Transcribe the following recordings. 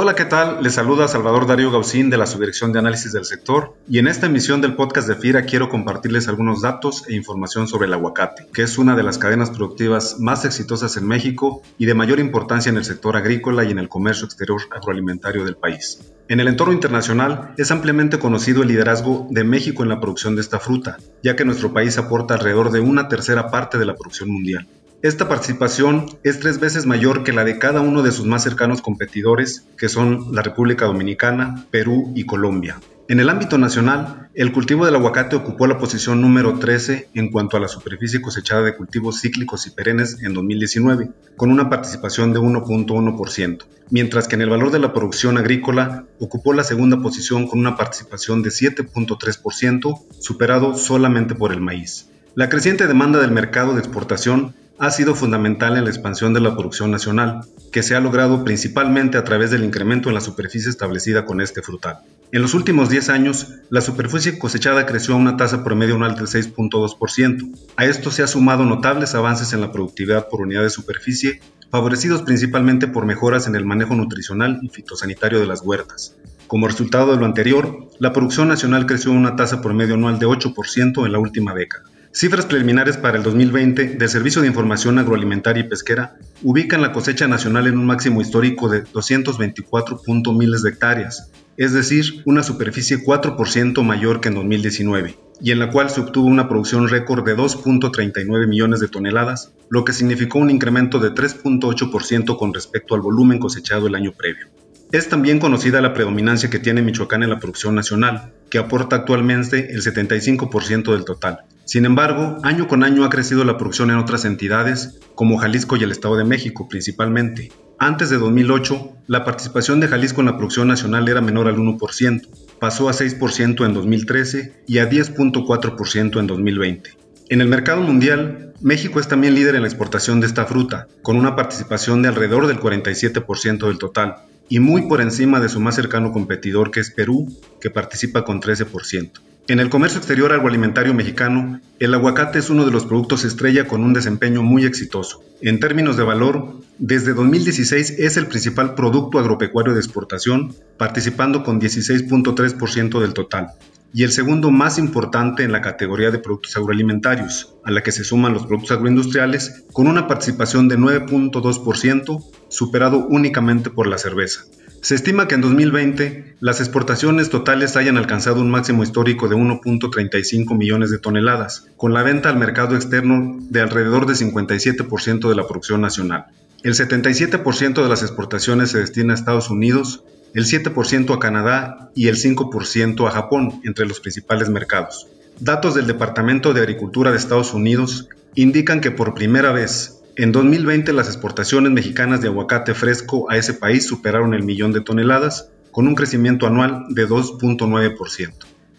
Hola, ¿qué tal? Les saluda Salvador Darío Gaucín de la Subdirección de Análisis del Sector y en esta emisión del podcast de FIRA quiero compartirles algunos datos e información sobre el aguacate, que es una de las cadenas productivas más exitosas en México y de mayor importancia en el sector agrícola y en el comercio exterior agroalimentario del país. En el entorno internacional es ampliamente conocido el liderazgo de México en la producción de esta fruta, ya que nuestro país aporta alrededor de una tercera parte de la producción mundial. Esta participación es tres veces mayor que la de cada uno de sus más cercanos competidores, que son la República Dominicana, Perú y Colombia. En el ámbito nacional, el cultivo del aguacate ocupó la posición número 13 en cuanto a la superficie cosechada de cultivos cíclicos y perennes en 2019, con una participación de 1.1%, mientras que en el valor de la producción agrícola ocupó la segunda posición con una participación de 7.3%, superado solamente por el maíz. La creciente demanda del mercado de exportación ha sido fundamental en la expansión de la producción nacional, que se ha logrado principalmente a través del incremento en la superficie establecida con este frutal. En los últimos 10 años, la superficie cosechada creció a una tasa promedio anual del 6.2%. A esto se ha sumado notables avances en la productividad por unidad de superficie, favorecidos principalmente por mejoras en el manejo nutricional y fitosanitario de las huertas. Como resultado de lo anterior, la producción nacional creció a una tasa promedio anual de 8% en la última década. Cifras preliminares para el 2020 del Servicio de Información Agroalimentaria y Pesquera ubican la cosecha nacional en un máximo histórico de 224 miles de hectáreas, es decir, una superficie 4% mayor que en 2019, y en la cual se obtuvo una producción récord de 2.39 millones de toneladas, lo que significó un incremento de 3.8% con respecto al volumen cosechado el año previo. Es también conocida la predominancia que tiene Michoacán en la producción nacional, que aporta actualmente el 75% del total. Sin embargo, año con año ha crecido la producción en otras entidades, como Jalisco y el Estado de México principalmente. Antes de 2008, la participación de Jalisco en la producción nacional era menor al 1%, pasó a 6% en 2013 y a 10.4% en 2020. En el mercado mundial, México es también líder en la exportación de esta fruta, con una participación de alrededor del 47% del total, y muy por encima de su más cercano competidor que es Perú, que participa con 13%. En el comercio exterior agroalimentario mexicano, el aguacate es uno de los productos estrella con un desempeño muy exitoso. En términos de valor, desde 2016 es el principal producto agropecuario de exportación, participando con 16.3% del total, y el segundo más importante en la categoría de productos agroalimentarios, a la que se suman los productos agroindustriales, con una participación de 9.2%, superado únicamente por la cerveza. Se estima que en 2020 las exportaciones totales hayan alcanzado un máximo histórico de 1.35 millones de toneladas, con la venta al mercado externo de alrededor de 57% de la producción nacional. El 77% de las exportaciones se destina a Estados Unidos, el 7% a Canadá y el 5% a Japón, entre los principales mercados. Datos del Departamento de Agricultura de Estados Unidos indican que por primera vez en 2020 las exportaciones mexicanas de aguacate fresco a ese país superaron el millón de toneladas, con un crecimiento anual de 2.9%.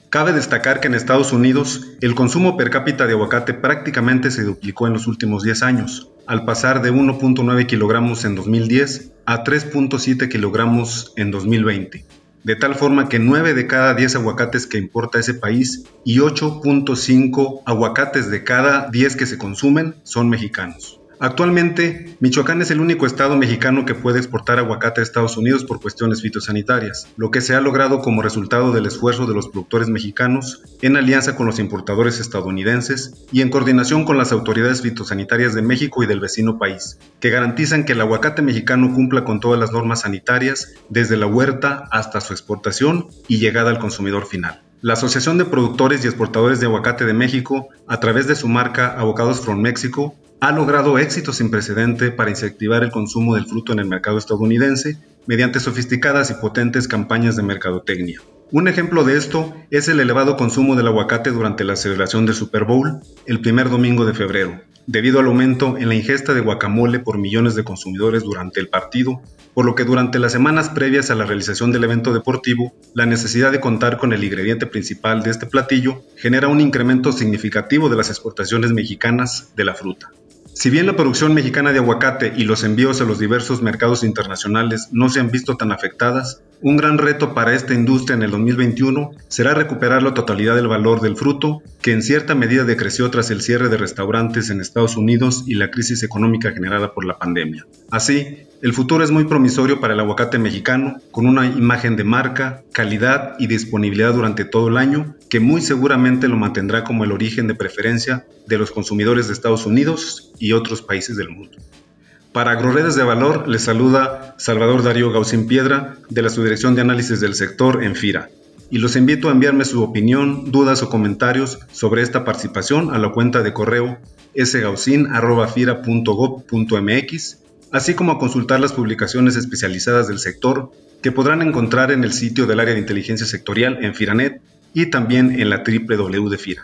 Cabe destacar que en Estados Unidos el consumo per cápita de aguacate prácticamente se duplicó en los últimos 10 años, al pasar de 1.9 kilogramos en 2010 a 3.7 kilogramos en 2020, de tal forma que 9 de cada 10 aguacates que importa ese país y 8.5 aguacates de cada 10 que se consumen son mexicanos. Actualmente, Michoacán es el único estado mexicano que puede exportar aguacate a Estados Unidos por cuestiones fitosanitarias, lo que se ha logrado como resultado del esfuerzo de los productores mexicanos en alianza con los importadores estadounidenses y en coordinación con las autoridades fitosanitarias de México y del vecino país, que garantizan que el aguacate mexicano cumpla con todas las normas sanitarias desde la huerta hasta su exportación y llegada al consumidor final. La Asociación de Productores y Exportadores de Aguacate de México, a través de su marca Avocados from Mexico, ha logrado éxito sin precedente para incentivar el consumo del fruto en el mercado estadounidense mediante sofisticadas y potentes campañas de mercadotecnia. Un ejemplo de esto es el elevado consumo del aguacate durante la celebración del Super Bowl el primer domingo de febrero, debido al aumento en la ingesta de guacamole por millones de consumidores durante el partido, por lo que durante las semanas previas a la realización del evento deportivo, la necesidad de contar con el ingrediente principal de este platillo genera un incremento significativo de las exportaciones mexicanas de la fruta. Si bien la producción mexicana de aguacate y los envíos a los diversos mercados internacionales no se han visto tan afectadas, un gran reto para esta industria en el 2021 será recuperar la totalidad del valor del fruto, que en cierta medida decreció tras el cierre de restaurantes en Estados Unidos y la crisis económica generada por la pandemia. Así, el futuro es muy promisorio para el aguacate mexicano, con una imagen de marca, calidad y disponibilidad durante todo el año, que muy seguramente lo mantendrá como el origen de preferencia de los consumidores de Estados Unidos y otros países del mundo. Para Agroredes de Valor les saluda Salvador Darío Gaucín Piedra de la Subdirección de Análisis del Sector en FIRA y los invito a enviarme su opinión, dudas o comentarios sobre esta participación a la cuenta de correo sgaucin.fira.gov.mx, así como a consultar las publicaciones especializadas del sector que podrán encontrar en el sitio del área de inteligencia sectorial en Firanet y también en la www de FIRA.